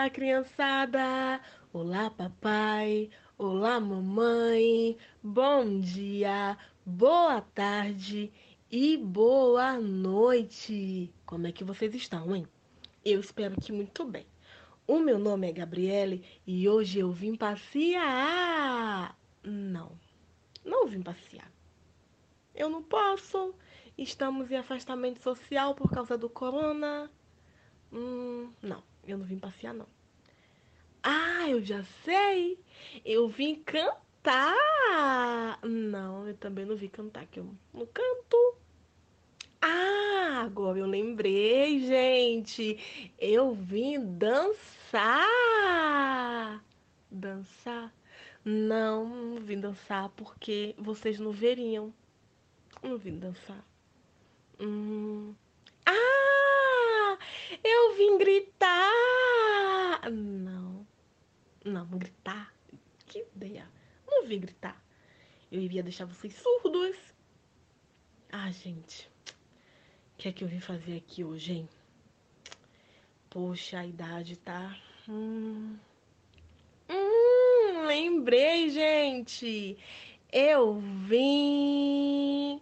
Olá, criançada! Olá, papai! Olá, mamãe! Bom dia, boa tarde e boa noite! Como é que vocês estão, hein? Eu espero que muito bem. O meu nome é Gabriele e hoje eu vim passear. Não, não vim passear. Eu não posso. Estamos em afastamento social por causa do corona. Hum, não, eu não vim passear, não. Ah, eu já sei! Eu vim cantar! Não, eu também não vim cantar, que eu não canto. Ah, agora eu lembrei, gente! Eu vim dançar! Dançar? Não, não vim dançar porque vocês não veriam. Não vim dançar. Hum. Eu vim gritar! Não. Não, gritar? Que ideia. Não vim gritar. Eu iria deixar vocês surdos. Ah, gente. O que é que eu vim fazer aqui hoje, hein? Poxa, a idade tá. Hum. Hum, lembrei, gente. Eu vim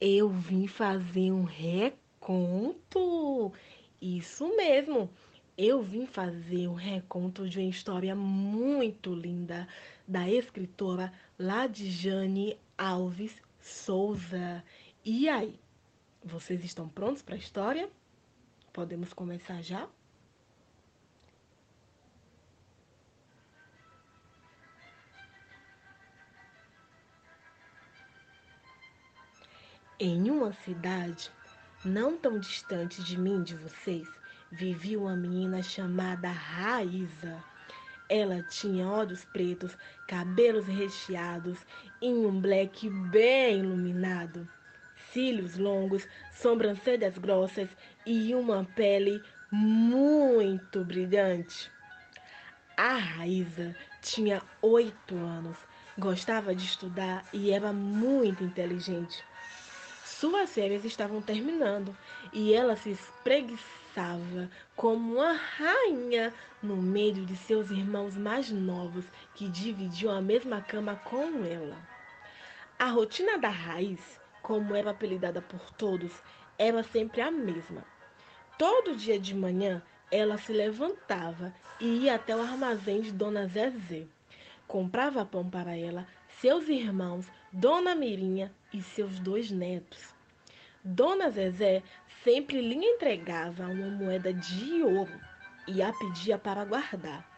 Eu vim fazer um reconto. Isso mesmo. Eu vim fazer um reconto de uma história muito linda da escritora Ladjane Alves Souza. E aí, vocês estão prontos para a história? Podemos começar já? Em uma cidade não tão distante de mim, de vocês, vivia uma menina chamada Raíza. Ela tinha olhos pretos, cabelos recheados e um black bem iluminado, cílios longos, sobrancelhas grossas e uma pele muito brilhante. A Raíza tinha oito anos, gostava de estudar e era muito inteligente. Suas férias estavam terminando e ela se espreguiçava como uma rainha no meio de seus irmãos mais novos que dividiam a mesma cama com ela. A rotina da raiz, como era apelidada por todos, era sempre a mesma. Todo dia de manhã ela se levantava e ia até o armazém de Dona Zezé. Comprava pão para ela, seus irmãos, Dona Mirinha e seus dois netos. Dona Zezé sempre lhe entregava uma moeda de ouro e a pedia para guardar.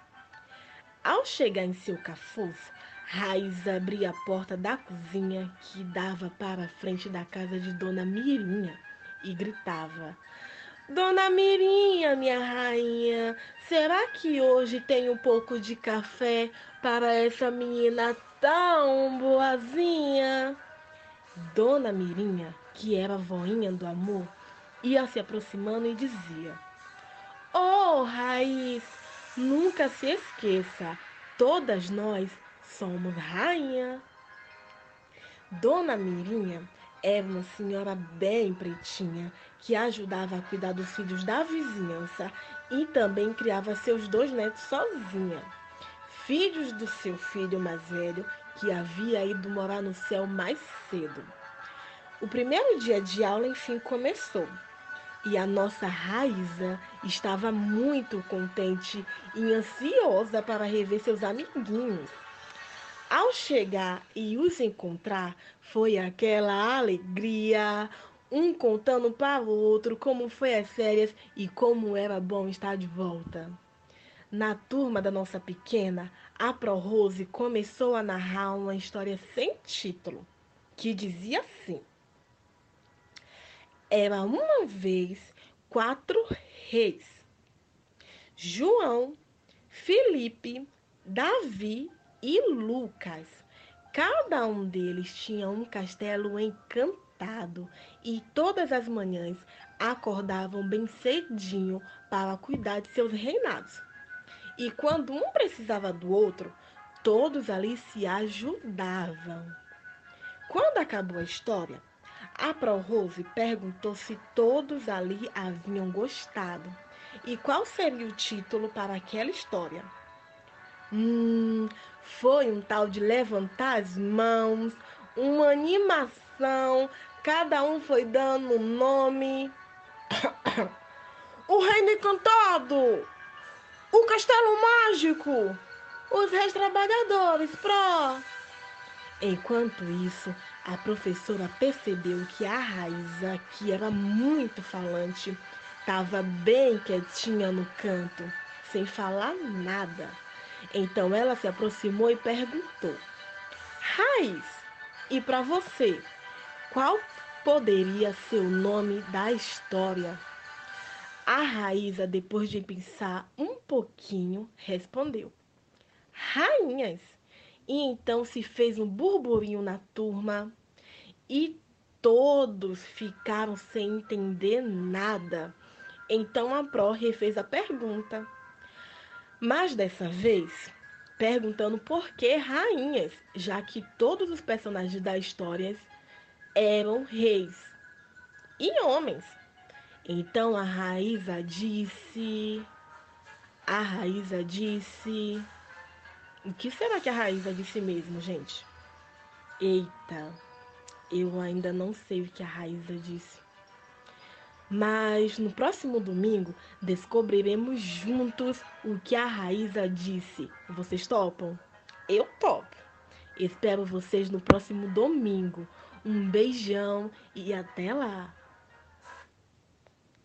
Ao chegar em seu cafofo, Raiz abria a porta da cozinha que dava para a frente da casa de Dona Mirinha e gritava: Dona Mirinha, minha rainha, será que hoje tem um pouco de café para essa menina tão boazinha? Dona Mirinha, que era a voinha do amor, ia se aproximando e dizia: Oh, Raiz, nunca se esqueça, todas nós somos rainha. Dona Mirinha era uma senhora bem pretinha que ajudava a cuidar dos filhos da vizinhança e também criava seus dois netos sozinha, filhos do seu filho mais velho que havia ido morar no céu mais cedo. O primeiro dia de aula, enfim, começou. E a nossa Raiza estava muito contente e ansiosa para rever seus amiguinhos. Ao chegar e os encontrar, foi aquela alegria, um contando para o outro como foi as férias e como era bom estar de volta. Na turma da nossa pequena, a Pro Rose começou a narrar uma história sem título, que dizia assim: Era uma vez quatro reis: João, Felipe, Davi e Lucas. Cada um deles tinha um castelo encantado e todas as manhãs acordavam bem cedinho para cuidar de seus reinados. E quando um precisava do outro, todos ali se ajudavam. Quando acabou a história, A Pro-Rose perguntou se todos ali haviam gostado e qual seria o título para aquela história. Hum, foi um tal de levantar as mãos, uma animação, cada um foi dando um nome. o Reino Encantado! O Castelo Mágico! Os Reis Trabalhadores, Pro! Enquanto isso, a professora percebeu que a Raíza, que era muito falante, estava bem quietinha no canto, sem falar nada. Então ela se aproximou e perguntou: Raiz, e para você, qual poderia ser o nome da história? A Raíza, depois de pensar um pouquinho, respondeu: Rainhas. E então se fez um burburinho na turma e todos ficaram sem entender nada. Então a Pro refez a pergunta. Mas dessa vez, perguntando por que rainhas, já que todos os personagens da história eram reis e homens. Então a Raíza disse. A Raíza disse. O que será que a Raíza disse mesmo, gente? Eita, eu ainda não sei o que a Raíza disse. Mas no próximo domingo descobriremos juntos o que a Raíza disse. Vocês topam? Eu topo. Espero vocês no próximo domingo. Um beijão e até lá!